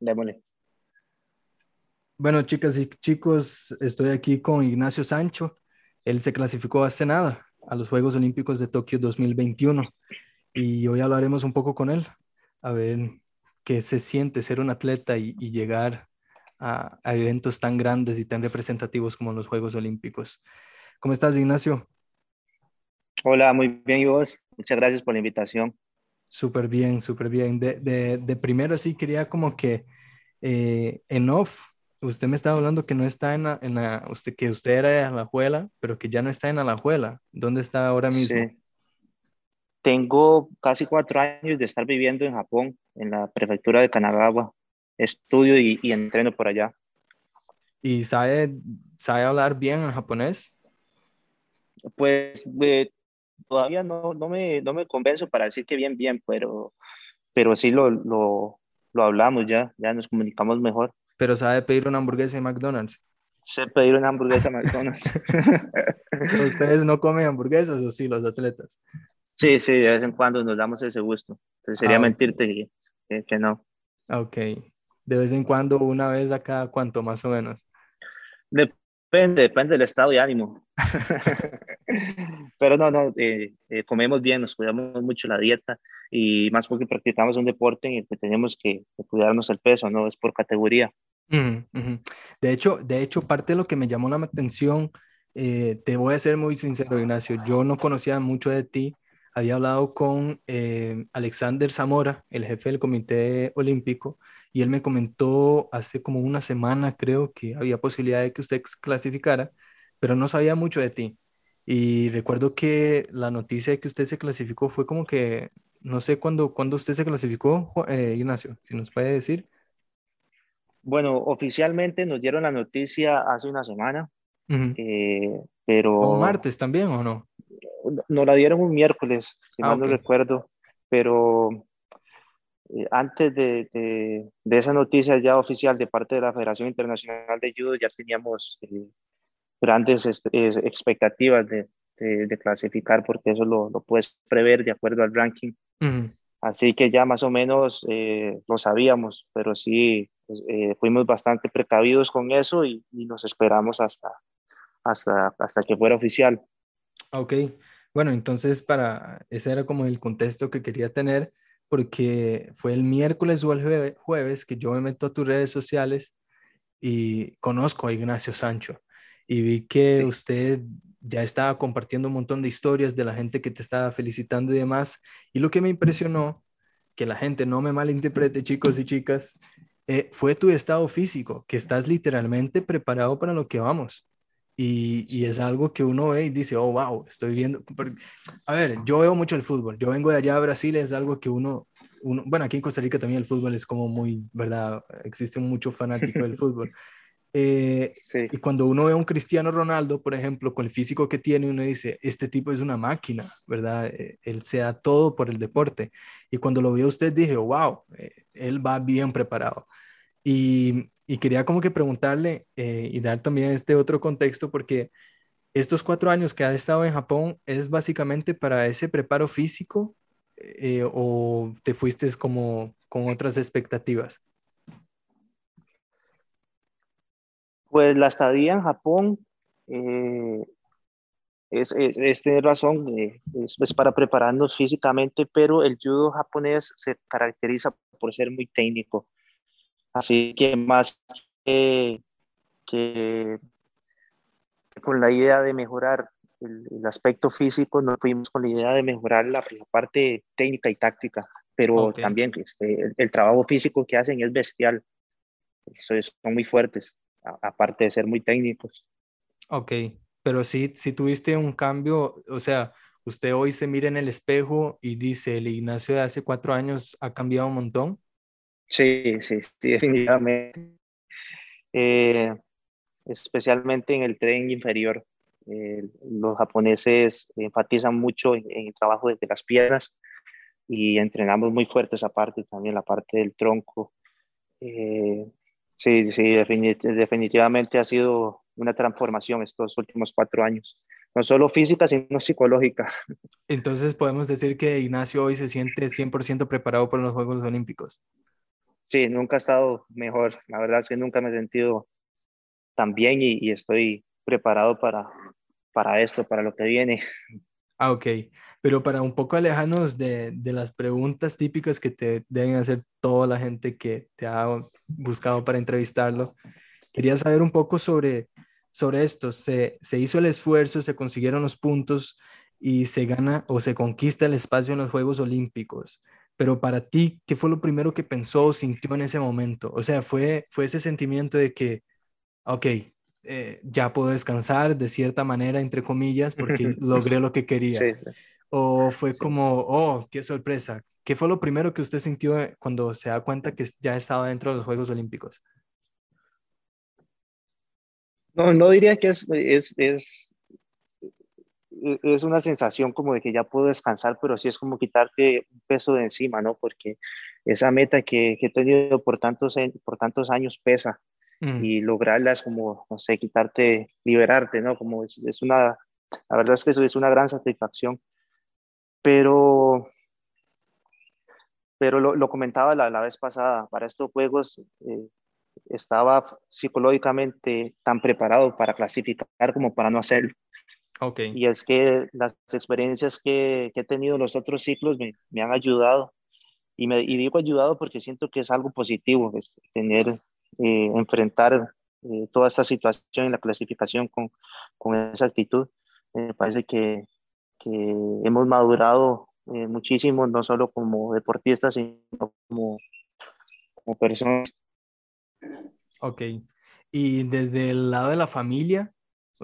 démosle. Bueno, chicas y chicos, estoy aquí con Ignacio Sancho. Él se clasificó hace nada a los Juegos Olímpicos de Tokio 2021 y hoy hablaremos un poco con él, a ver qué se siente ser un atleta y, llegar a, a, eventos tan grandes y tan representativos como los Juegos Olímpicos. ¿Cómo estás, Ignacio? Hola, muy bien, y vos. Muchas gracias por la invitación. Súper bien, súper bien. De, de, de, primero sí quería como que eh, en off, usted me estaba hablando que no está en la, en la, usted, que usted era de Alajuela, pero que ya no está en Alajuela. ¿Dónde está ahora mismo? Sí. Tengo casi cuatro años de estar viviendo en Japón, en la prefectura de Kanagawa. Estudio y, y entreno por allá. ¿Y sabe, sabe hablar bien en japonés? Pues eh, todavía no, no, me, no me convenzo para decir que bien, bien, pero, pero sí lo, lo, lo hablamos ya, ya nos comunicamos mejor. Pero sabe pedir una hamburguesa en McDonald's. Sé pedir una hamburguesa en McDonald's. ¿Ustedes no comen hamburguesas o sí, los atletas? Sí, sí, de vez en cuando nos damos ese gusto. Entonces sería ah, mentirte que, que, no. Ok. De vez en cuando, una vez a cada cuánto más o menos. Depende, depende del estado de ánimo. Pero no, no, eh, eh, comemos bien, nos cuidamos mucho la dieta y más porque practicamos un deporte en el que tenemos que, cuidarnos el peso, no es por categoría. De hecho, de hecho, parte de lo que me llamó la atención, eh, te voy a ser muy sincero, Ignacio, yo no conocía mucho de ti. Había hablado con Alexander Zamora, el jefe del Comité Olímpico, y él me comentó hace como una semana, creo, que había posibilidad de que usted clasificara, pero no sabía mucho de ti. Y recuerdo que la noticia de que usted se clasificó fue como que, no sé cuándo, cuándo usted se clasificó, eh, Ignacio, si nos puede decir. Bueno, oficialmente nos dieron la noticia hace una semana, eh, pero... ¿Un martes también o no? Nos la dieron un miércoles, si ah, no recuerdo, pero antes de, de, esa noticia ya oficial de parte de la Federación Internacional de Judo, ya teníamos eh, grandes este, expectativas de, de, clasificar, porque eso lo, lo, puedes prever de acuerdo al ranking. Así que ya más o menos eh, lo sabíamos, pero sí pues, fuimos bastante precavidos con eso y, y, nos esperamos hasta, hasta, hasta que fuera oficial. Ok, bueno, entonces para ese era como el contexto que quería tener porque fue el miércoles o el jueves que yo me meto a tus redes sociales y conozco a Ignacio Sancho y vi que usted ya estaba compartiendo un montón de historias de la gente que te estaba felicitando y demás. Y lo que me impresionó, que la gente no me malinterprete, chicos y chicas, eh, fue tu estado físico, que estás literalmente preparado para lo que vamos. Y, y, es algo que uno ve y dice, oh, wow, estoy viendo. A ver, yo veo mucho el fútbol. Yo vengo de allá a Brasil, es algo que uno, uno, bueno, aquí en Costa Rica también el fútbol es como muy, ¿verdad? Existe mucho fanático del fútbol. Eh, sí. Y cuando uno ve a un Cristiano Ronaldo, por ejemplo, con el físico que tiene, uno dice, este tipo es una máquina, ¿verdad? Eh, él se da todo por el deporte. Y cuando lo vio usted, dije, wow, eh, él va bien preparado. Y y quería como que preguntarle eh, y dar también este otro contexto porque estos cuatro años que has estado en Japón es básicamente para ese preparo físico eh, o te fuiste como con otras expectativas? Pues la estadía en Japón eh, es, es, tener razón, es, es, para prepararnos físicamente, pero el judo japonés se caracteriza por ser muy técnico. Así que más que, con la idea de mejorar el, aspecto físico, nos fuimos con la idea de mejorar la, parte técnica y táctica, pero también este, el, trabajo físico que hacen es bestial. son muy fuertes, aparte de ser muy técnicos. Ok, pero sí, si tuviste un cambio, o sea, usted hoy se mira en el espejo y dice, el Ignacio de hace cuatro años ha cambiado un montón. Sí, sí, sí, definitivamente. Eh, especialmente en el tren inferior. Eh, los japoneses enfatizan mucho en, el trabajo desde las piernas y entrenamos muy fuerte esa parte, también la parte del tronco. Eh, sí, sí, definitivamente ha sido una transformación estos últimos cuatro años, no solo física, sino psicológica. Entonces podemos decir que Ignacio hoy se siente 100% preparado para los Juegos Olímpicos. Sí, nunca he estado mejor. La verdad es que nunca me he sentido tan bien y, estoy preparado para, para esto, para lo que viene. Ah, ok. Pero para un poco alejarnos de, de, las preguntas típicas que te deben hacer toda la gente que te ha buscado para entrevistarlo, quería saber un poco sobre, sobre esto. Se, se hizo el esfuerzo, se consiguieron los puntos y se gana o se conquista el espacio en los Juegos Olímpicos. Pero para ti, ¿qué fue lo primero que pensó o sintió en ese momento? O sea, fue, fue ese sentimiento de que, ok, eh, ya puedo descansar de cierta manera, entre comillas, porque logré lo que quería. O fue como, oh, qué sorpresa. ¿Qué fue lo primero que usted sintió eh, cuando se da cuenta que ya estaba dentro de los Juegos Olímpicos? No, no diría que es, es, es, es una sensación como de que ya puedo descansar, pero sí es como quitarte un peso de encima, ¿no? Porque esa meta que, que he tenido por tantos, por tantos años pesa Mm. y lograrla es como, no sé, quitarte, liberarte, ¿no? Como es, es, una, la verdad es que eso es una gran satisfacción. Pero, pero lo, lo comentaba la, la, vez pasada, para estos juegos eh, estaba psicológicamente tan preparado para clasificar como para no hacerlo. Okay. Y es que las experiencias que, que he tenido en los otros ciclos me, me han ayudado. Y, me, y digo ayudado porque siento que es algo positivo, es tener eh, enfrentar eh, toda esta situación y la clasificación con, con esa actitud. Me parece que, que hemos madurado eh, muchísimo, no solo como deportistas, sino como, como personas. Ok. Y desde el lado de la familia,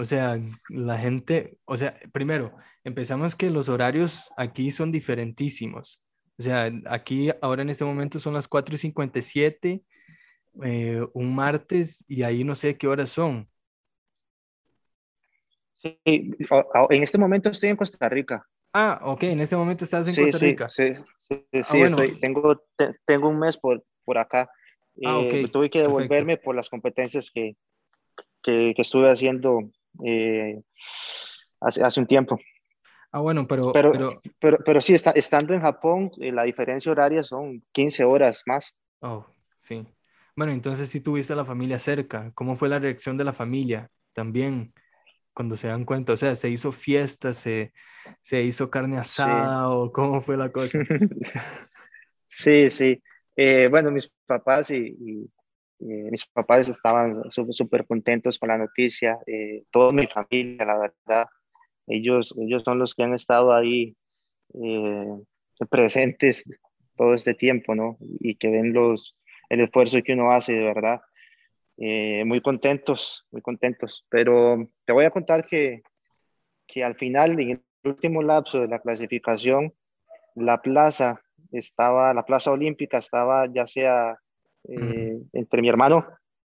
o sea, la gente, o sea, primero, empezamos que los horarios aquí son diferentísimos. O sea, aquí ahora en este momento son las 4 y 57 eh, un martes y ahí no sé qué horas son. Sí, en este momento estoy en Costa Rica. Ah, ok, en este momento estás en Costa Rica. Sí, sí, sí, ah, tengo, tengo un mes por, por acá. Ah, eh, tuve que devolverme por las competencias que, que, que estuve haciendo eh, hace, hace un tiempo. Ah, bueno, pero... Pero, pero, pero, pero sí, está, estando en Japón, la diferencia horaria son 15 horas más. Oh, sí. Bueno, entonces sí tuviste a la familia cerca. ¿Cómo fue la reacción de la familia también cuando se dan cuenta? O sea, ¿se hizo fiesta? ¿Se, se hizo carne asada o cómo fue la cosa? sí, sí. Eh, bueno, mis papás y, mis papás estaban súper contentos con la noticia. Eh, toda mi familia, la verdad. Ellos, ellos son los que han estado ahí eh, presentes todo este tiempo, ¿no? Y que ven los, el esfuerzo que uno hace, de verdad. Eh, muy contentos, muy contentos. Pero te voy a contar que, que al final, en el último lapso de la clasificación, la plaza estaba, la plaza olímpica estaba ya sea eh, entre mi hermano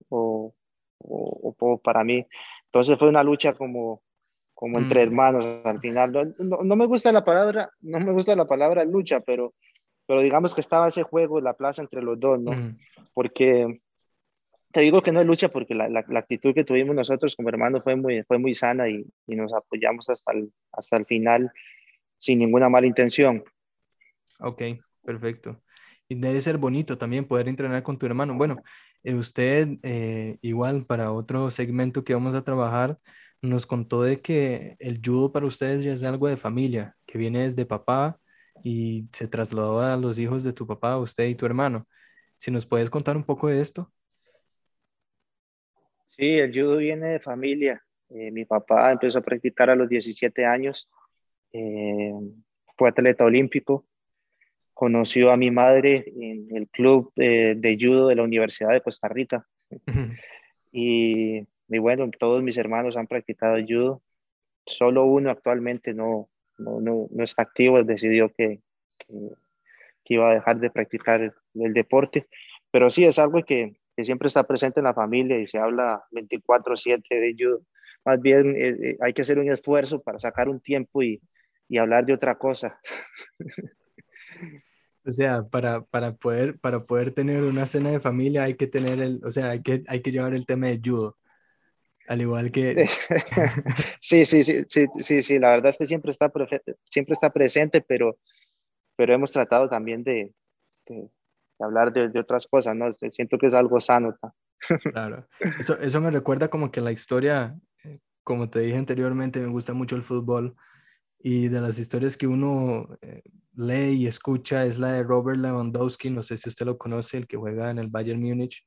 o, o, para mí. Entonces fue una lucha como, como entre hermanos al final. No, no, me gusta la palabra, no me gusta la palabra lucha, pero pero digamos que estaba ese juego en la plaza entre los dos, ¿no? Porque te digo que no es lucha porque la, la, actitud que tuvimos nosotros como hermanos fue muy, fue muy sana y, y, nos apoyamos hasta el, hasta el final sin ninguna mala intención. Ok, perfecto. Debe ser bonito también poder entrenar con tu hermano. Bueno, eh, usted eh, igual para otro segmento que vamos a trabajar nos contó de que el judo para ustedes ya es algo de familia, que viene desde papá y se trasladó a los hijos de tu papá, usted y tu hermano. Si nos puedes contar un poco de esto. Sí, el judo viene de familia. Eh, mi papá empezó a practicar a los 17 años. Fue atleta olímpico. Conoció a mi madre en el club de judo de la Universidad de Costa Rica. y, y, bueno, todos mis hermanos han practicado judo. Solo uno actualmente no, no, no, no está activo, él decidió que, que, iba a dejar de practicar el, deporte, pero sí es algo que, que, siempre está presente en la familia y se habla 24/7 de judo. Más bien eh, eh, hay que hacer un esfuerzo para sacar un tiempo y, y hablar de otra cosa. O sea, para, para, poder, para poder tener una cena de familia hay que tener el, o sea, hay que, hay que llevar el tema de judo. Al igual que... Sí, sí, sí, sí, sí, sí, la verdad es que siempre está, siempre está presente, pero, pero hemos tratado también de, hablar de, de, otras cosas, ¿no? Siento que es algo sano. Claro, eso, eso me recuerda como que la historia, eh, como te dije anteriormente, me gusta mucho el fútbol y de las historias que uno eh, lee y escucha es la de Robert Lewandowski, no sé si usted lo conoce, el que juega en el Bayern Múnich.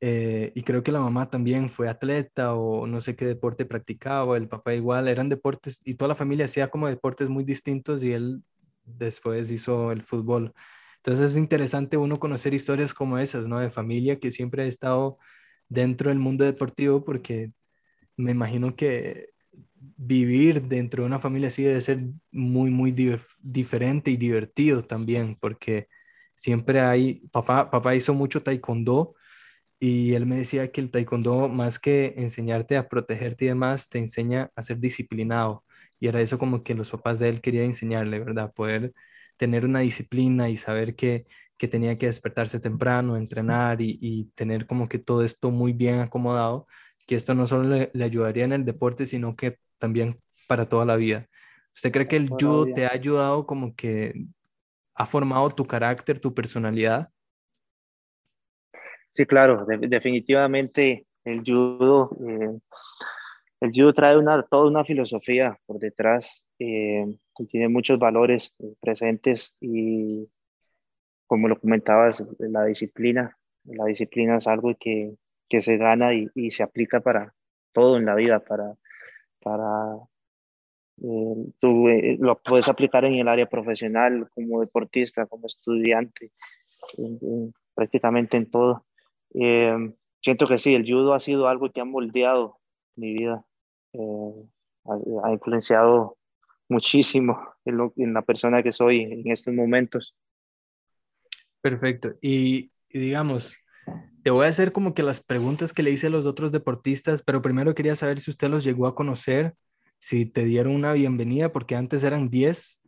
Eh, y creo que la mamá también fue atleta o no sé qué deporte practicaba, el papá igual, eran deportes y toda la familia hacía como deportes muy distintos y él después hizo el fútbol. Entonces es interesante uno conocer historias como esas, ¿no? De familia que siempre ha estado dentro del mundo deportivo porque me imagino que vivir dentro de una familia así debe ser muy, muy diferente y divertido también, porque siempre hay, papá, papá hizo mucho taekwondo y él me decía que el taekwondo, más que enseñarte a protegerte y demás, te enseña a ser disciplinado. Y era eso como que los papás de él querían enseñarle, ¿verdad? Poder tener una disciplina y saber que, que tenía que despertarse temprano, entrenar y, y, tener como que todo esto muy bien acomodado, que esto no solo le, le, ayudaría en el deporte, sino que también para toda la vida. ¿Usted cree que el judo te ha ayudado como que ha formado tu carácter, tu personalidad? Sí, claro, de, definitivamente el judo, eh, el judo trae una, toda una filosofía por detrás, eh, tiene muchos valores eh, presentes y como lo comentabas, la disciplina, la disciplina es algo que, que se gana y, y, se aplica para todo en la vida, para, para eh, tú eh, lo puedes aplicar en el área profesional, como deportista, como estudiante, prácticamente en todo. Eh, siento que sí, el judo ha sido algo que ha moldeado mi vida, ha, influenciado muchísimo en, en, la persona que soy en estos momentos. Perfecto. Y, y, digamos, te voy a hacer como que las preguntas que le hice a los otros deportistas, pero primero quería saber si usted los llegó a conocer, si te dieron una bienvenida, porque antes eran 10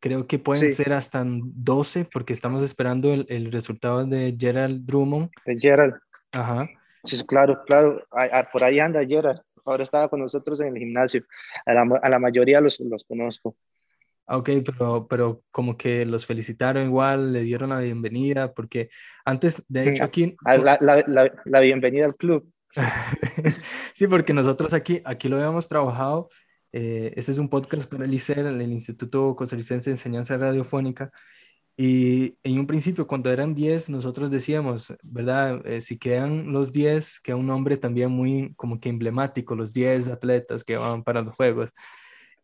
Creo que pueden ser hasta 12 porque estamos esperando el, el, resultado de Gerald Drummond. De Gerald. Ajá. Sí, claro, claro. por ahí anda Gerald. Ahora estaba con nosotros en el gimnasio. A la, a la mayoría los, los conozco. Ok, pero, pero como que los felicitaron igual, le dieron la bienvenida, porque antes, de hecho, aquí... La, la, la, la bienvenida al club. sí, porque nosotros aquí, aquí lo habíamos trabajado eh, este es un podcast para el ICER, el Instituto Costarricense de Enseñanza Radiofónica. Y en un principio, cuando eran 10, nosotros decíamos, ¿verdad? Eh, si quedan los 10, queda un nombre también muy como que emblemático, los 10 atletas que van para los Juegos.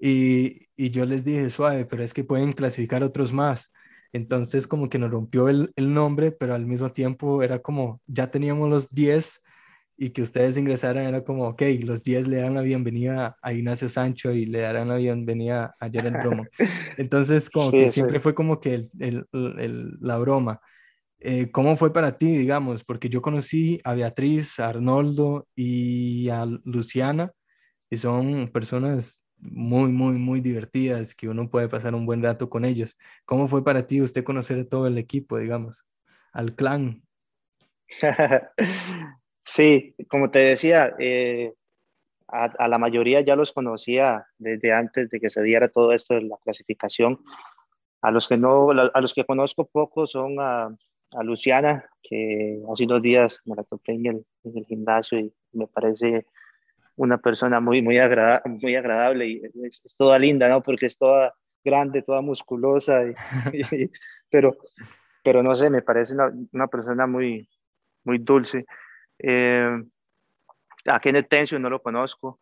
Y, y, yo les dije, suave, pero es que pueden clasificar otros más. Entonces como que nos rompió el, el nombre, pero al mismo tiempo era como, ya teníamos los 10 y que ustedes ingresaran era como, ok, los 10 le dan la bienvenida a Ignacio Sancho y le darán la bienvenida a Jared Bromo. Entonces, como que siempre fue como que el, el, el, la broma. Eh, ¿Cómo fue para ti, digamos? Porque yo conocí a Beatriz, a Arnoldo y a Luciana, y son personas muy, muy, muy divertidas, que uno puede pasar un buen rato con ellos. ¿Cómo fue para ti usted conocer a todo el equipo, digamos, al clan? Sí, como te decía, eh, a, la mayoría ya los conocía desde antes de que se diera todo esto de la clasificación. A los que no, a los que conozco poco son a, a Luciana, que hace unos días me la topé en el, en el gimnasio y me parece una persona muy, muy, agrada, muy agradable y es, es, toda linda, ¿no? Porque es toda grande, toda musculosa, y, y, pero, pero no sé, me parece una, una persona muy, muy dulce. Eh, a Kenneth Tencio no lo conozco.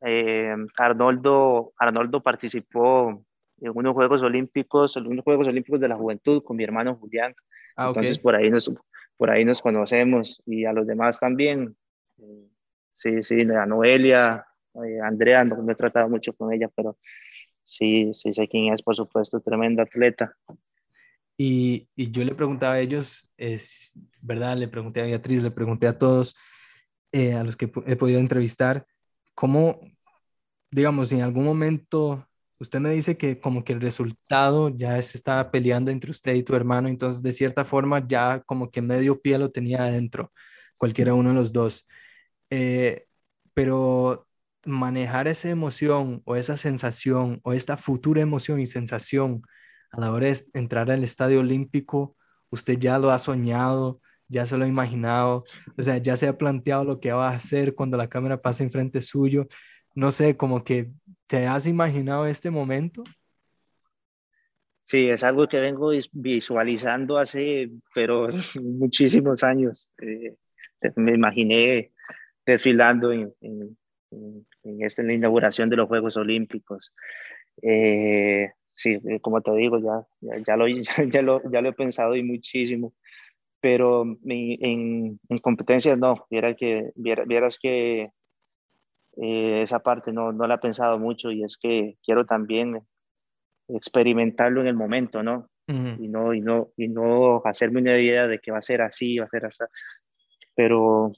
Eh, Arnoldo, Arnoldo participó en unos Juegos Olímpicos, en unos Juegos Olímpicos de la Juventud con mi hermano Julián. Ah, Entonces okay. por, ahí nos, por ahí nos conocemos y a los demás también. Eh, sí, sí, a Noelia, eh, Andrea, no, no, he tratado mucho con ella, pero sí, sí sé quién es, por supuesto, tremenda atleta. Y, y, yo le preguntaba a ellos, es verdad, le pregunté a Beatriz, le pregunté a todos, eh, a los que he podido entrevistar, cómo, digamos, en algún momento usted me dice que como que el resultado ya se estaba peleando entre usted y tu hermano, entonces de cierta forma ya como que medio pie lo tenía adentro, cualquiera uno de los dos. Eh, pero manejar esa emoción o esa sensación o esta futura emoción y sensación a la hora de entrar al estadio olímpico usted ya lo ha soñado, ya se lo ha imaginado, o sea, ya se ha planteado lo que va a hacer cuando la cámara pase enfrente suyo. No sé, como que te has imaginado este momento. Sí, es algo que vengo visualizando hace, pero muchísimos años. Eh, me imaginé desfilando en, en, en, esta, la inauguración de los Juegos Olímpicos. Eh, sí, eh, como te digo, ya, ya, lo, ya, lo, ya lo he pensado y muchísimo, pero en, en competencias no, vieras que, vieras que eh, esa parte no, no la he pensado mucho y es que quiero también experimentarlo en el momento, ¿no? y, no, y, no, y no hacerme una idea de que va a ser así, va a ser así. Pero,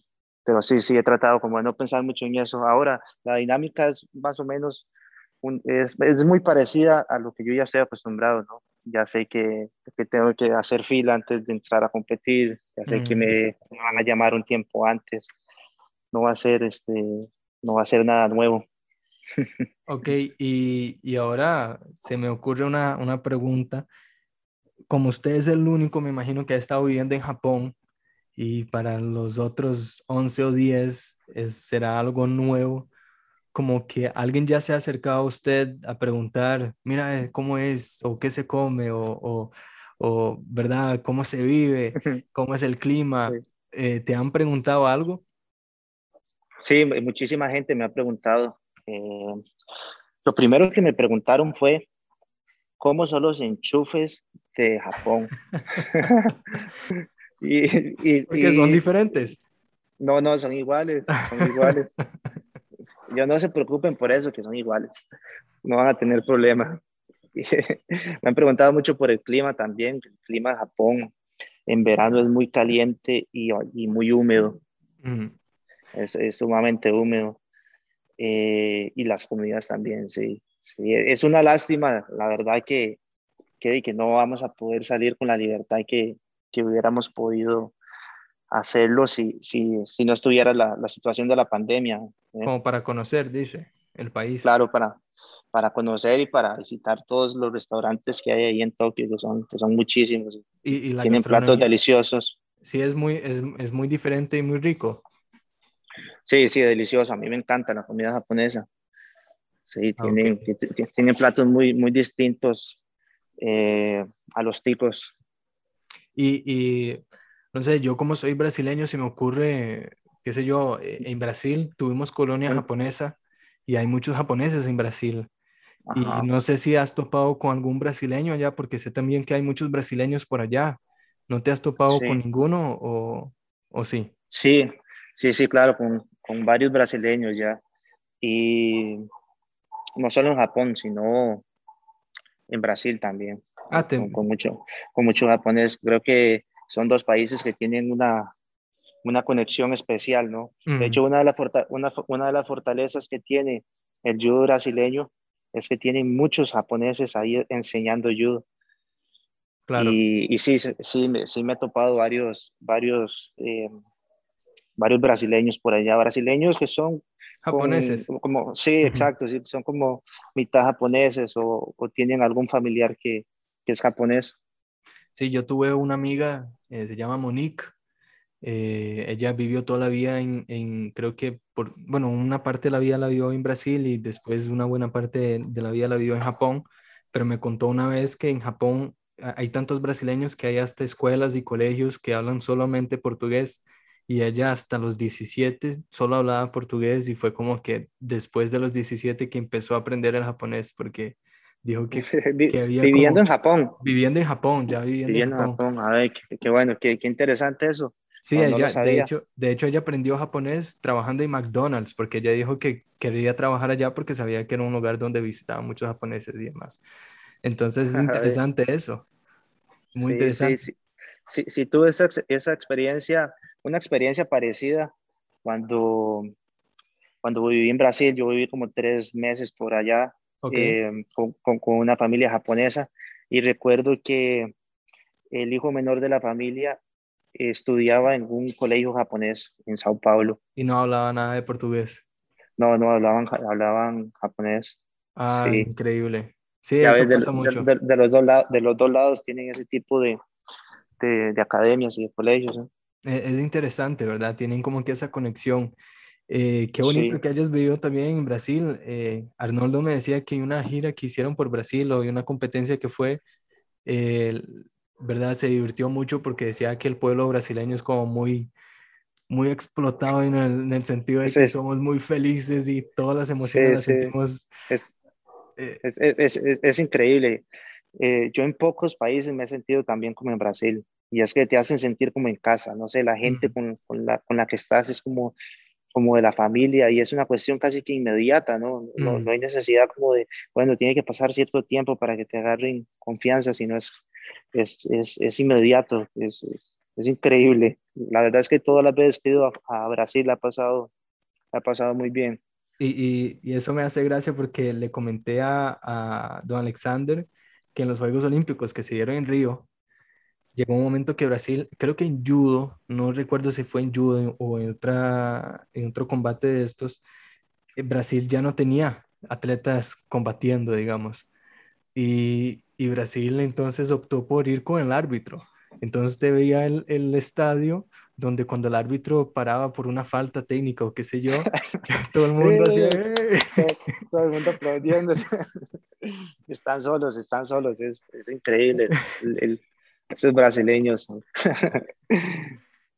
pero sí, sí, he tratado como de no pensar mucho en eso. Ahora, la dinámica es más o menos, es, es, muy parecida a lo que yo ya estoy acostumbrado, ¿no? Ya sé que, que tengo que hacer fila antes de entrar a competir, ya sé que me, me, van a llamar un tiempo antes. No va a ser, este, no va a ser nada nuevo. Ok, y, y ahora se me ocurre una, una pregunta. Como usted es el único, me imagino que ha estado viviendo en Japón, y para los otros 11 o 10 es, será algo nuevo, como que alguien ya se ha acercado a usted a preguntar, mira, eh, ¿cómo es? ¿O qué se come? ¿O, o, verdad? ¿Cómo se vive? ¿Cómo es el clima? Eh, ¿Te han preguntado algo? Sí, muchísima gente me ha preguntado. Eh, lo primero que me preguntaron fue, ¿cómo son los enchufes de Japón? Y, Porque son diferentes. No, no, son iguales, son iguales. Yo no se preocupen por eso, que son iguales. No van a tener problema. Me han preguntado mucho por el clima también. El clima de Japón en verano es muy caliente y, y muy húmedo. es, es, sumamente húmedo. Eh, y las comidas también, sí. sí. Es una lástima, la verdad, que, que, que no vamos a poder salir con la libertad que, que hubiéramos podido hacerlo si, si, si no estuviera la, la, situación de la pandemia. ¿eh? Como para conocer, dice, el país. Claro, para, para conocer y para visitar todos los restaurantes que hay ahí en Tokio, que son, que son muchísimos. Y, y Tienen platos deliciosos. Sí, es muy, es, es, muy diferente y muy rico. Sí, sí, delicioso. A mí me encanta la comida japonesa. Sí, ah, tienen, tienen platos muy, muy distintos eh, a los tipos y, y, no sé, yo como soy brasileño, se me ocurre, qué sé yo, e, en Brasil tuvimos colonia japonesa y hay muchos japoneses en Brasil. Y no sé si has topado con algún brasileño allá, porque sé también que hay muchos brasileños por allá. ¿No te has topado con ninguno o, o, sí? Sí, sí, sí, claro, con, con, varios brasileños ya. Y no solo en Japón, sino en Brasil también. Ah, con, mucho, con mucho japonés. Creo que son dos países que tienen una, una conexión especial, ¿no? De hecho, una de, las una, una de las fortalezas que tiene el judo brasileño es que tienen muchos japoneses ahí enseñando judo. Claro. Y, y sí, sí, sí, me he topado varios, varios, eh, varios brasileños por allá, brasileños que son japoneses. como, sí, exacto, sí, son como mitad japoneses o, o tienen algún familiar que, que es japonés. Sí, yo tuve una amiga, eh, se llama Monique. Eh, ella vivió toda la vida en, creo que, por, bueno, una parte de la vida la vivió en Brasil y después una buena parte de, la vida la vivió en Japón, pero me contó una vez que en Japón hay tantos brasileños que hay hasta escuelas y colegios que hablan solamente portugués y ella hasta los 17 solo hablaba portugués y fue como que después de los 17 que empezó a aprender el japonés porque Dijo que, viviendo en Japón. Viviendo en Japón, ya viviendo, en Japón. A ver, qué, bueno, qué, qué, interesante eso. Sí, ella, de, hecho, de hecho, ella aprendió japonés trabajando en McDonald's, porque ella dijo que quería trabajar allá porque sabía que era un lugar donde visitaban muchos japoneses y demás. Entonces es interesante eso. Muy interesante. Sí, sí, sí, tuve esa, esa experiencia, una experiencia parecida cuando, cuando viví en Brasil. Yo viví como tres meses por allá eh, con, con, una familia japonesa y recuerdo que el hijo menor de la familia estudiaba en un colegio japonés en Sao Paulo. Y no hablaba nada de portugués. No, no hablaban, hablaban japonés. Ah, increíble. Sí, eso de, pasa mucho. De, los dos lados, de los dos lados tienen ese tipo de, de, academias y de colegios. E, es interesante, ¿verdad? Tienen como que esa conexión. Eh, qué bonito que hayas vivido también en Brasil. Eh, Arnoldo me decía que una gira que hicieron por Brasil o una competencia que fue, ¿verdad? Se divirtió mucho porque decía que el pueblo brasileño es como muy, muy explotado en el, sentido de que somos muy felices y todas las emociones las sentimos. Eh, es, es, es, increíble. Eh, yo en pocos países me he sentido también como en Brasil y es que te hacen sentir como en casa, no sé, la gente con, con, la, con la que estás es como, como de la familia y es una cuestión casi que inmediata, ¿no? No, no hay necesidad como de, bueno, tiene que pasar cierto tiempo para que te agarren confianza, sino es, es, es, es inmediato, es, es, increíble. La verdad es que todas las veces que he ido a, Brasil ha pasado, ha pasado muy bien. Y, y, eso me hace gracia porque le comenté a, a, don Alexander que en los Juegos Olímpicos que se dieron en Río, llegó un momento que Brasil, creo que en judo, no recuerdo si fue en judo o en, otra, en otro combate de estos, eh, Brasil ya no tenía atletas combatiendo, digamos. Y, y Brasil entonces optó por ir con el árbitro. Entonces te veía el, el, estadio donde cuando el árbitro paraba por una falta técnica o qué sé yo, todo el mundo hacía... todo, el mundo aplaudiendo. están solos, están solos, es, es increíble. El, esos brasileños.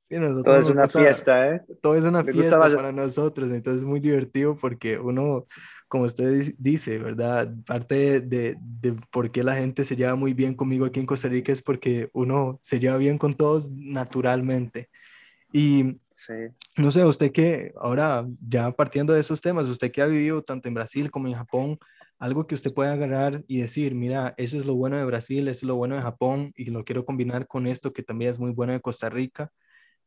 todo es una fiesta, ¿eh? Todo es una fiesta para nosotros, entonces es muy divertido porque uno, como usted dice, ¿verdad? Parte de, de, por qué la gente se lleva muy bien conmigo aquí en Costa Rica es porque uno se lleva bien con todos naturalmente. Y no sé, usted que ahora ya partiendo de esos temas, usted que ha vivido tanto en Brasil como en Japón, algo que usted pueda agarrar y decir, mira, eso es lo bueno de Brasil, eso es lo bueno de Japón y lo quiero combinar con esto que también es muy bueno de Costa Rica.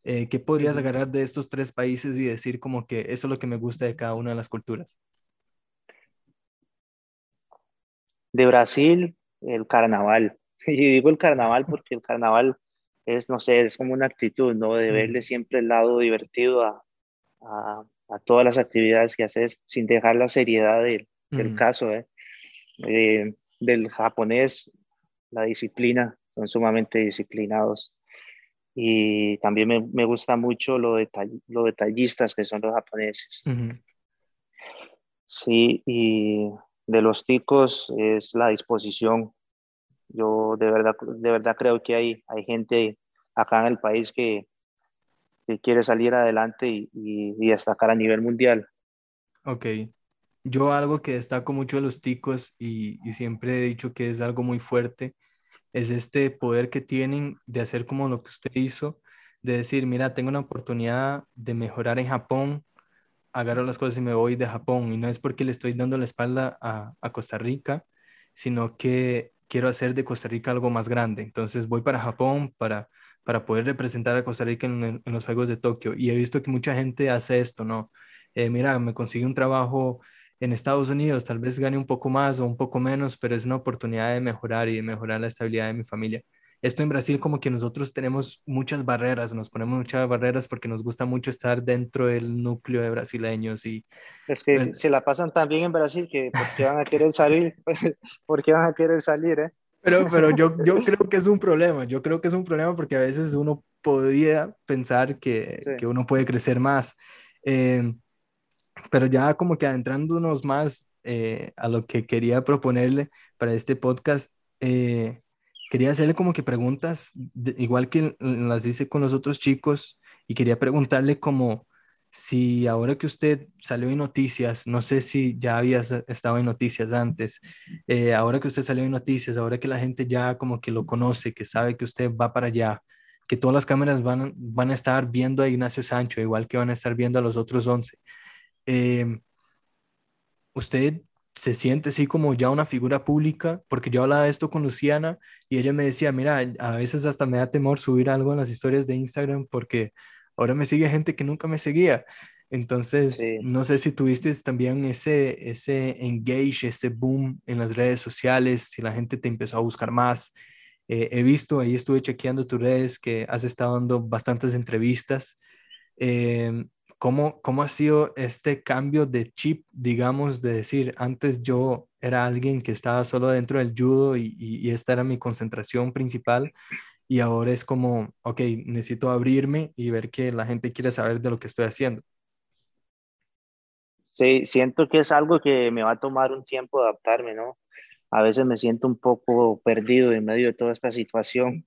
Eh, ¿Qué podrías agarrar de estos tres países y decir como que eso es lo que me gusta de cada una de las culturas? De Brasil, el carnaval. Y digo el carnaval porque el carnaval es, no sé, es como una actitud, ¿no? De verle siempre el lado divertido a, a, a todas las actividades que haces sin dejar la seriedad del caso ¿eh? Eh, del japonés, la disciplina, son sumamente disciplinados. Y también me, me gusta mucho lo, lo detallistas que son los japoneses. Sí, y de los ticos es la disposición. Yo de verdad, de verdad creo que hay, hay gente acá en el país que, que quiere salir adelante y, y, y, destacar a nivel mundial. Ok, yo algo que destaco mucho de los ticos y, siempre he dicho que es algo muy fuerte, es este poder que tienen de hacer como lo que usted hizo, de decir, mira, tengo una oportunidad de mejorar en Japón, agarro las cosas y me voy de Japón. Y no es porque le estoy dando la espalda a, Costa Rica, sino que quiero hacer de Costa Rica algo más grande. Entonces voy para Japón para, para poder representar a Costa Rica en, los Juegos de Tokio. Y he visto que mucha gente hace esto, ¿no? Eh, mira, me consigue un trabajo en Estados Unidos tal vez gane un poco más o un poco menos, pero es una oportunidad de mejorar y de mejorar la estabilidad de mi familia. Esto en Brasil como que nosotros tenemos muchas barreras, nos ponemos muchas barreras porque nos gusta mucho estar dentro del núcleo de brasileños y... Es que se la pasan tan bien en Brasil que ¿por qué van a querer salir? ¿Por qué van a querer salir, eh? Pero, pero yo, yo creo que es un problema, yo creo que es un problema porque a veces uno podría pensar que, que uno puede crecer más. Eh, pero ya como que adentrándonos más eh, a lo que quería proponerle para este podcast, eh, quería hacerle como que preguntas, igual que las hice con los otros chicos, y quería preguntarle como si ahora que usted salió en noticias, no sé si ya había estado en noticias antes, eh, ahora que usted salió en noticias, ahora que la gente ya como que lo conoce, que sabe que usted va para allá, que todas las cámaras van, van a estar viendo a Ignacio Sancho, igual que van a estar viendo a los otros 11. Em, usted se siente así como ya una figura pública, porque yo hablaba de esto con Luciana y ella me decía, mira, a veces hasta me da temor subir algo en las historias de Instagram porque ahora me sigue gente que nunca me seguía. Entonces, no sé si tuviste también ese, ese engage, ese boom en las redes sociales, si la gente te empezó a buscar más. Eh, he visto, ahí estuve chequeando tus redes que has estado dando bastantes entrevistas. Eh, ¿Cómo, ¿Cómo ha sido este cambio de chip, digamos, de decir, antes yo era alguien que estaba solo dentro del judo y, y, esta era mi concentración principal, y ahora es como, ok, necesito abrirme y ver que la gente quiere saber de lo que estoy haciendo. Sí, siento que es algo que me va a tomar un tiempo adaptarme, ¿no? A veces me siento un poco perdido en medio de toda esta situación.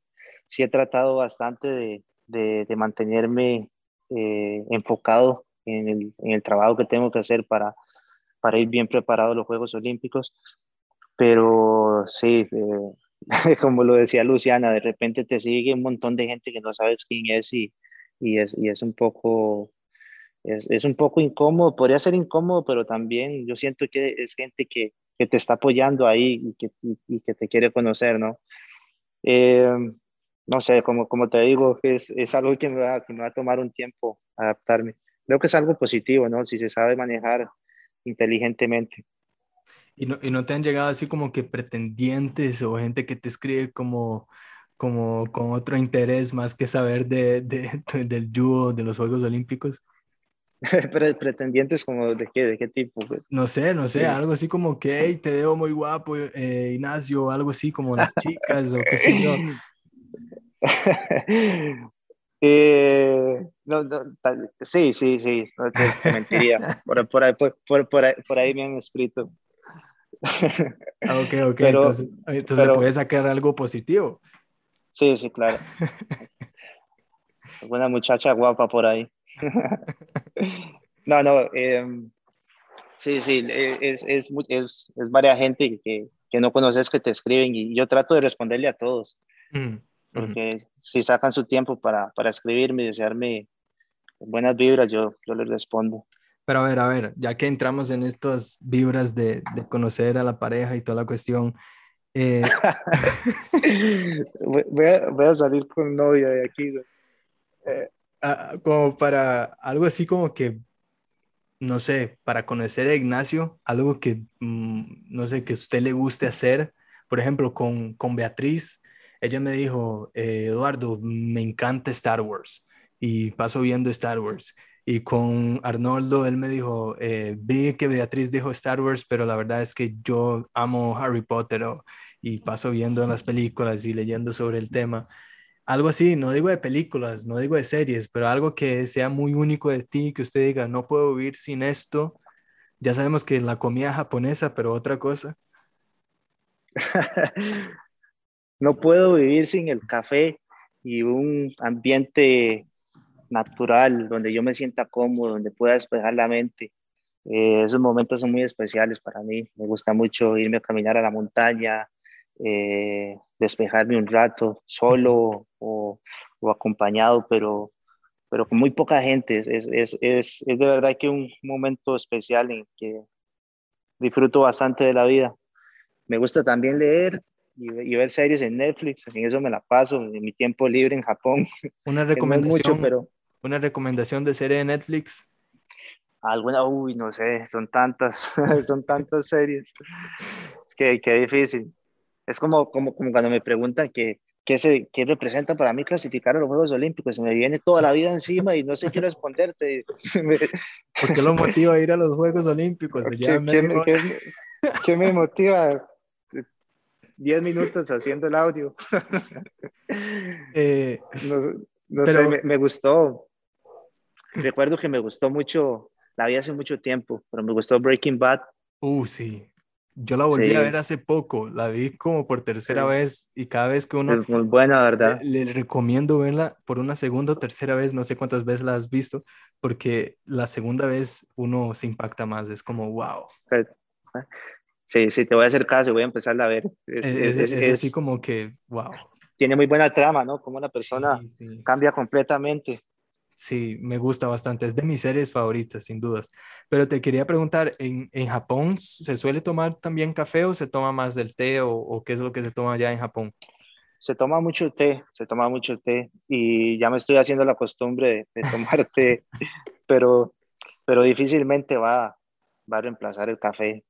Sí he tratado bastante de, de, mantenerme eh, enfocado en el, en el, trabajo que tengo que hacer para, para ir bien preparado a los Juegos Olímpicos, pero sí, eh, como lo decía Luciana, de repente te sigue un montón de gente que no sabes quién es y, y, es, y es un poco es, es, un poco incómodo, podría ser incómodo, pero también yo siento que es gente que, que te está apoyando ahí y que, y, que te quiere conocer, ¿no? Eh, no sé, como, como te digo, es, es algo que me, va, que me va a tomar un tiempo adaptarme. Creo que es algo positivo, ¿no? Si se sabe manejar inteligentemente. ¿Y no, y no te han llegado así como que pretendientes o gente que te escribe como, como con otro interés más que saber de, de, del judo, de los Juegos Olímpicos? pretendientes como de qué, de qué tipo. No sé, no sé, algo así como que hey, te veo muy guapo, eh, Ignacio, algo así como las chicas o qué sé yo. eh, no, no, sí, sí, sí, no te, mentiría. Por, por, ahí, por, por, ahí, me han escrito. Ah, ok, ok, pero, entonces, entonces pero, le puedes sacar algo positivo. Sí, sí, claro. Una muchacha guapa por ahí. no, no, eh, sí, sí, es, es, es, es varias gente que, que, no conoces que te escriben y yo trato de responderle a todos. Mm, porque si sacan su tiempo para, para escribirme y desearme buenas vibras, yo, yo les respondo. Pero a ver, a ver, ya que entramos en estas vibras de, de conocer a la pareja y toda la cuestión, eh... voy, a, voy, a, salir con novia de aquí. Eh, como para algo así como que, no sé, para conocer a Ignacio, algo que, mm, no sé, que a usted le guste hacer. Por ejemplo, con, con Beatriz, ella me dijo, eh, Eduardo, me encanta Star Wars y paso viendo Star Wars. Y con Arnoldo, él me dijo, eh, vi que Beatriz dijo Star Wars, pero la verdad es que yo amo Harry Potter y paso viendo las películas y leyendo sobre el tema algo así, no digo de películas, no digo de series, pero algo que sea muy único de ti, que usted diga, no puedo vivir sin esto. Ya sabemos que la comida japonesa, pero otra cosa. no puedo vivir sin el café y un ambiente natural donde yo me sienta cómodo, donde pueda despejar la mente. Eh, esos momentos son muy especiales para mí. Me gusta mucho irme a caminar a la montaña, eh, despejarme un rato solo o, o, acompañado, pero, pero con muy poca gente. Es, es, es, es, de verdad que un momento especial en que disfruto bastante de la vida. Me gusta también leer y, y, ver series en Netflix, en eso me la paso, en mi tiempo libre en Japón. Una recomendación, mucho, pero... una recomendación de serie de Netflix. Alguna, uy, no sé, son tantas, son tantas series. Es que, que difícil. Es como, como, como cuando me preguntan qué qué se, qué representa para mí clasificar a los Juegos Olímpicos. Se me viene toda la vida encima y no sé qué responderte. ¿Por qué lo motiva a ir a los Juegos Olímpicos? ¿Qué, me, qué, qué, me motiva? Diez minutos haciendo el audio. Eh, no, no pero... sé, me, me, gustó. Recuerdo que me gustó mucho, la vi hace mucho tiempo, pero me gustó Breaking Bad. Uh, sí. Yo la volví a ver hace poco, la vi como por tercera vez y cada vez que uno... Es muy buena, ¿verdad? Le, le, recomiendo verla por una segunda o tercera vez, no sé cuántas veces la has visto, porque la segunda vez uno se impacta más, es como, wow. Sí, sí, te voy a hacer caso, voy a empezar a ver. Es, es, es, es así como que, wow. Tiene muy buena trama, ¿no? Como una persona sí, sí. cambia completamente. Sí, me gusta bastante. Es de mis series favoritas, sin dudas. Pero te quería preguntar, ¿en, en Japón se suele tomar también café o se toma más del té o, o, qué es lo que se toma allá en Japón? Se toma mucho té, se toma mucho té y ya me estoy haciendo la costumbre de, de tomar té, pero, pero difícilmente va, va a reemplazar el café.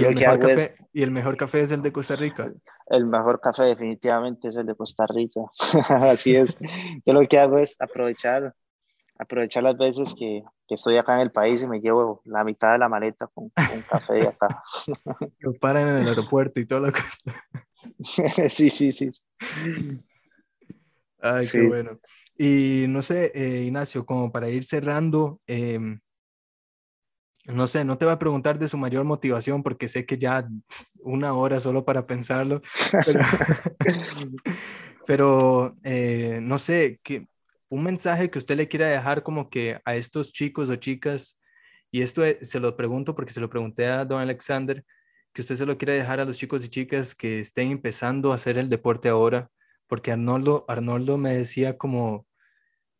¿Y el, café, es, ¿Y el, mejor café es el de Costa Rica? El mejor café definitivamente es el de Costa Rica. Así es. Yo lo que hago es aprovechar aprovechar las veces que, que, estoy acá en el país y me llevo la mitad de la maleta con, con café de acá. Lo paran en el aeropuerto y toda la cosa. sí, sí, sí. Ay, qué bueno. Y no sé, eh, Ignacio, como para ir cerrando, em, no sé, no te voy a preguntar de su mayor motivación porque sé que ya una hora solo para pensarlo, pero, eh, no sé, que un mensaje que usted le quiera dejar como que a estos chicos o chicas, y esto eh, se lo pregunto porque se lo pregunté a don Alexander, que usted se lo quiera dejar a los chicos y chicas que estén empezando a hacer el deporte ahora, porque Arnoldo, Arnoldo me decía como,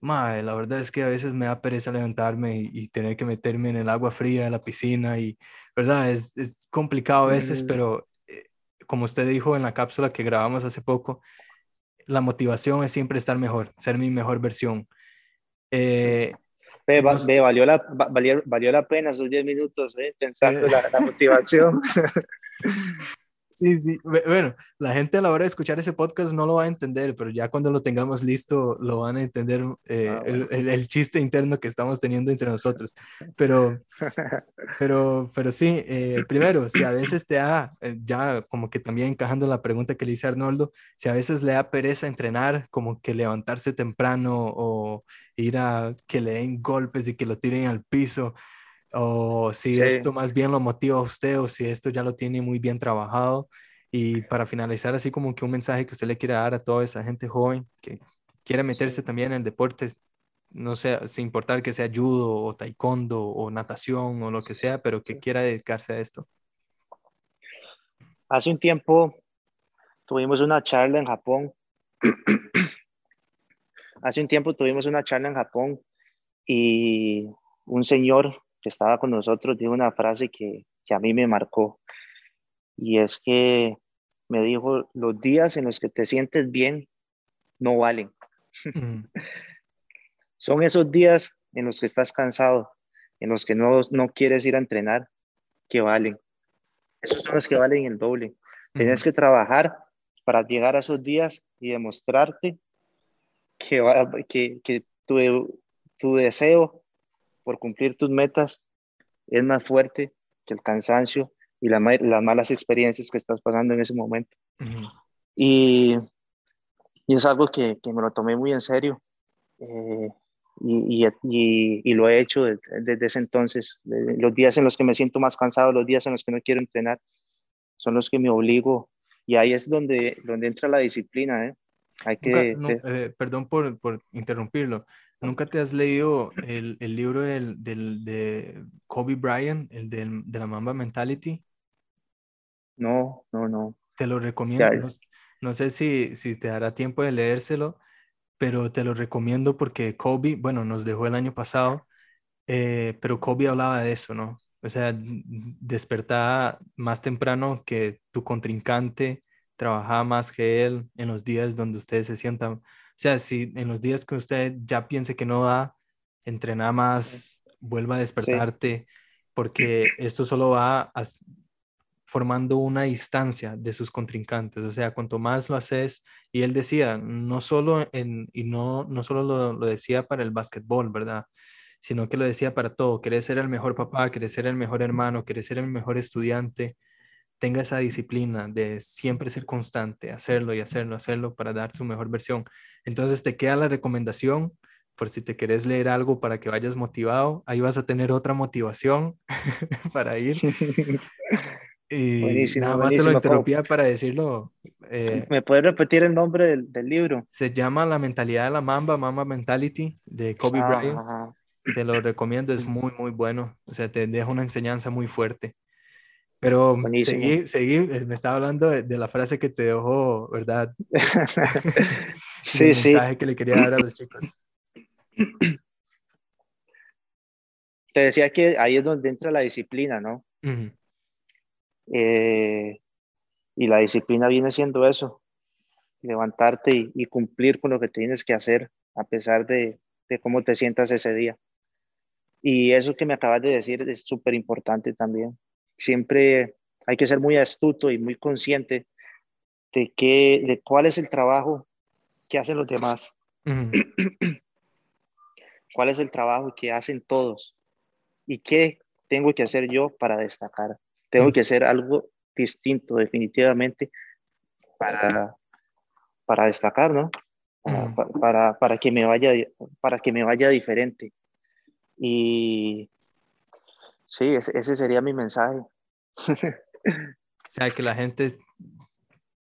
Madre, la verdad es que a veces me da pereza levantarme y, tener que meterme en el agua fría de la piscina y, ¿verdad? Es, es complicado a veces, mm. pero eh, como usted dijo en la cápsula que grabamos hace poco, la motivación es siempre estar mejor, ser mi mejor versión. Eh, valió, la, valió, valió, la pena esos 10 minutos eh, pensando eh. la, la motivación. Sí, sí. Bueno, la gente a la hora de escuchar ese podcast no lo va a entender, pero ya cuando lo tengamos listo lo van a entender eh, ah, el, el, chiste interno que estamos teniendo entre nosotros. Pero, pero, pero sí, eh, primero, si a veces te da, eh, ya como que también encajando la pregunta que le hice a Arnoldo, si a veces le da pereza entrenar, como que levantarse temprano o ir a que le den golpes y que lo tiren al piso o si esto más bien lo motiva a usted o si esto ya lo tiene muy bien trabajado. Y para finalizar, así como que un mensaje que usted le quiera dar a toda esa gente joven que quiere meterse también en el deporte, no sé, sin importar que sea judo o taekwondo o natación o lo que sea, pero que quiera dedicarse a esto. Hace un tiempo tuvimos una charla en Japón. Hace un tiempo tuvimos una charla en Japón y un señor que estaba con nosotros dijo una frase que, que a mí me marcó y es que me dijo, los días en los que te sientes bien no valen. Mm. Son esos días en los que estás cansado, en los que no, no quieres ir a entrenar, que valen. Esos son los que valen el doble. Tienes que trabajar para llegar a esos días y demostrarte que, que, que tu, tu deseo por cumplir tus metas es más fuerte que el cansancio y las malas experiencias que estás pasando en ese momento. y, y, es algo que, que, me lo tomé muy en serio eh, y, y, y, lo he hecho desde, ese entonces. Los días en los que me siento más cansado, los días en los que no quiero entrenar, son los que me obligo. Y ahí es donde, donde entra la disciplina. ¿eh? Hay que, eh, perdón por, por interrumpirlo. ¿Nunca te has leído el, el libro del, del, de Kobe Bryant, el del, de la Mamba Mentality? No, no, no. Te lo recomiendo. No, sé si, si te dará tiempo de leérselo, pero te lo recomiendo porque Kobe, bueno, nos dejó el año pasado, eh, pero Kobe hablaba de eso, ¿no? O sea, despertaba más temprano que tu contrincante, trabajaba más que él en los días donde ustedes se sientan sea, si en los días que usted ya piense que no da, entrena más, vuelva a despertarte, porque esto solo va formando una distancia de sus contrincantes. O sea, cuanto más lo haces, y él decía, no solo, en, y no, no solo lo, lo decía para el básquetbol, ¿verdad? Sino que lo decía para todo. Querés ser el mejor papá, querés ser el mejor hermano, querés ser el mejor estudiante, tenga esa disciplina de siempre ser constante, hacerlo y hacerlo, hacerlo para dar su mejor versión. Entonces te queda la recomendación por si te querés leer algo para que vayas motivado, ahí vas a tener otra motivación para ir. Y nada más te lo interrumpía para decirlo. Eh, ¿Me puedes repetir el nombre del, libro? Se llama La mentalidad de la mamba, Mamba Mentality, de Kobe Bryant. Te lo recomiendo, es muy, muy bueno. O sea, te deja una enseñanza muy fuerte. Pero seguí, seguí, eh, me estaba hablando de, la frase que te dejó, ¿verdad? sí, sí. El mensaje que le quería dar a los chicos. Te decía que ahí es donde entra la disciplina, ¿no? Eh, y la disciplina viene siendo eso, levantarte y, y, cumplir con lo que tienes que hacer a pesar de, de cómo te sientas ese día. Y eso que me acabas de decir es súper importante también siempre hay que ser muy astuto y muy consciente de, qué, de cuál es el trabajo que hacen los demás. cuál es el trabajo que hacen todos y qué tengo que hacer yo para destacar. Tengo que hacer algo distinto definitivamente para, para destacar, ¿no? para, para, que me vaya, para que me vaya diferente. Y sí, ese, sería mi mensaje. o sea, que la gente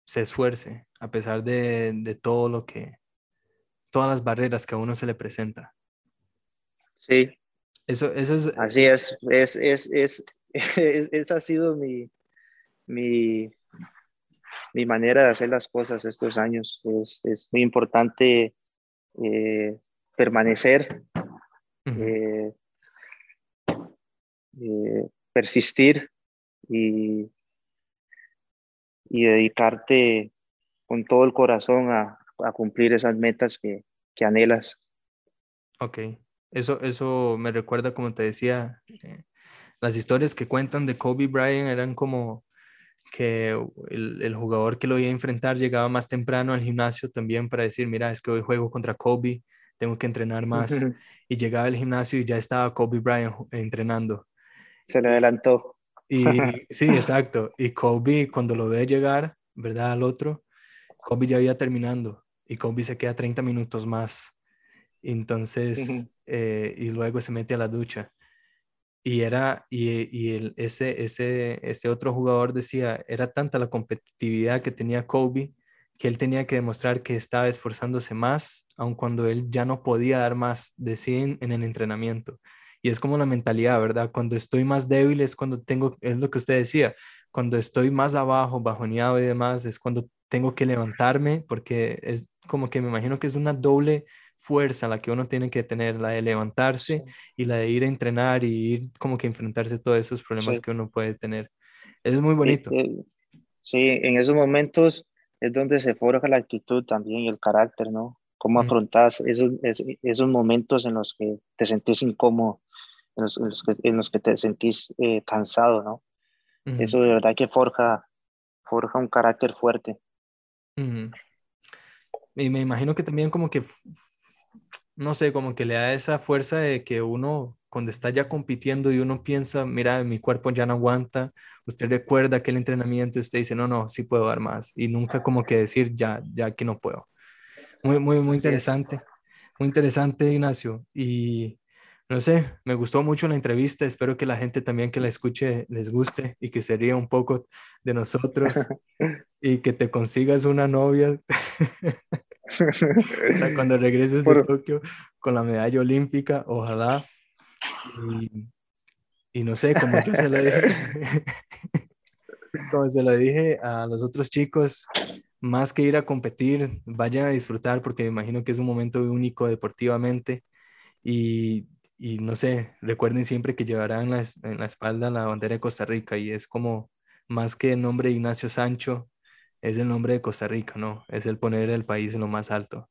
se esfuerce a pesar de, de, todo lo que, todas las barreras que a uno se le presenta. Sí. Eso, eso es... Así es, es, es, es, esa ha sido mi, mi, mi manera de hacer las cosas estos años. Es, es muy importante eh, permanecer, eh, eh, persistir y, y, dedicarte con todo el corazón a, a cumplir esas metas que, que, anhelas. Ok, eso, eso me recuerda, como te decía, las historias que cuentan de Kobe Bryant eran como que el, el, jugador que lo iba a enfrentar llegaba más temprano al gimnasio también para decir, mira, es que hoy juego contra Kobe, tengo que entrenar más. Y llegaba al gimnasio y ya estaba Kobe Bryant entrenando. Se le adelantó. Y sí, exacto. Y Kobe, cuando lo ve llegar, ¿verdad? Al otro, Kobe ya iba terminando y Kobe se queda 30 minutos más. Entonces, eh, y luego se mete a la ducha. Y era, y, y el, ese, ese, ese otro jugador decía, era tanta la competitividad que tenía Kobe que él tenía que demostrar que estaba esforzándose más, aun cuando él ya no podía dar más de sí en, el entrenamiento. Y es como la mentalidad, ¿verdad? Cuando estoy más débil es cuando tengo, es lo que usted decía, cuando estoy más abajo, bajoneado y demás, es cuando tengo que levantarme, porque es como que me imagino que es una doble fuerza la que uno tiene que tener, la de levantarse y la de ir a entrenar y ir como que enfrentarse a todos esos problemas que uno puede tener. Es muy bonito. Sí, en esos momentos es donde se forja la actitud también y el carácter, ¿no? Cómo afrontas esos, esos, momentos en los que te sentís incómodo, en los, que, en los que, te sentís eh, cansado, ¿no? Eso de verdad que forja, forja un carácter fuerte. Y me imagino que también como que no sé, como que le da esa fuerza de que uno cuando está ya compitiendo y uno piensa, mira, mi cuerpo ya no aguanta, usted recuerda aquel entrenamiento y usted dice, no, no, sí puedo dar más. Y nunca como que decir, ya, ya que no puedo. Muy, muy, muy interesante. Muy interesante, Ignacio. Y no sé, me gustó mucho la entrevista. Espero que la gente también que la escuche les guste y que se ría un poco de nosotros y que te consigas una novia. cuando regreses de Tokio con la medalla olímpica, ojalá. Y, no sé, como yo se lo dije, como se lo dije a los otros chicos, más que ir a competir, vayan a disfrutar porque me imagino que es un momento único deportivamente. Y, y no sé, recuerden siempre que llevarán la, en la espalda la bandera de Costa Rica y es como más que el nombre de Ignacio Sancho, es el nombre de Costa Rica, ¿no? Es el poner el país en lo más alto.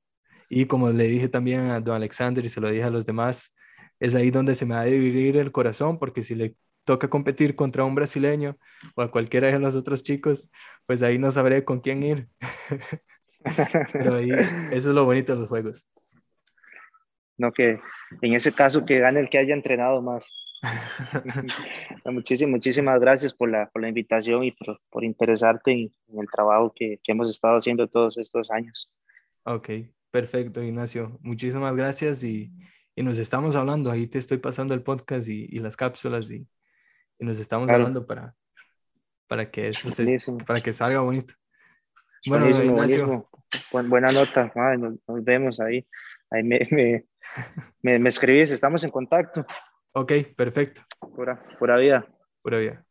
Y como le dije también a don Alexander y se lo dije a los demás, es ahí donde se me va a dividir el corazón, porque si le toca competir contra un brasileño o a cualquiera de los otros chicos, pues ahí no sabré con quién ir. Pero ahí, eso es lo bonito de los juegos. No, que en ese caso que gane el que haya entrenado más. muchísimas, muchísimas gracias por la, por la invitación y por, por interesarte en, el trabajo que, que, hemos estado haciendo todos estos años. Ok, perfecto, Ignacio. Muchísimas gracias y, y nos estamos hablando. Ahí te estoy pasando el podcast y, y las cápsulas y, y nos estamos hablando para, para, que esto se, para que salga bonito. Bueno, Ignacio. buena nota. nos, vemos ahí. Ahí me, me, me, me escribís, estamos en contacto. Ok, perfecto. Pura, pura vida. Pura vida.